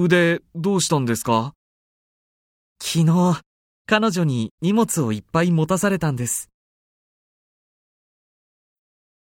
腕、どうしたんですか？昨日、彼女に荷物をいっぱい持たされたんです。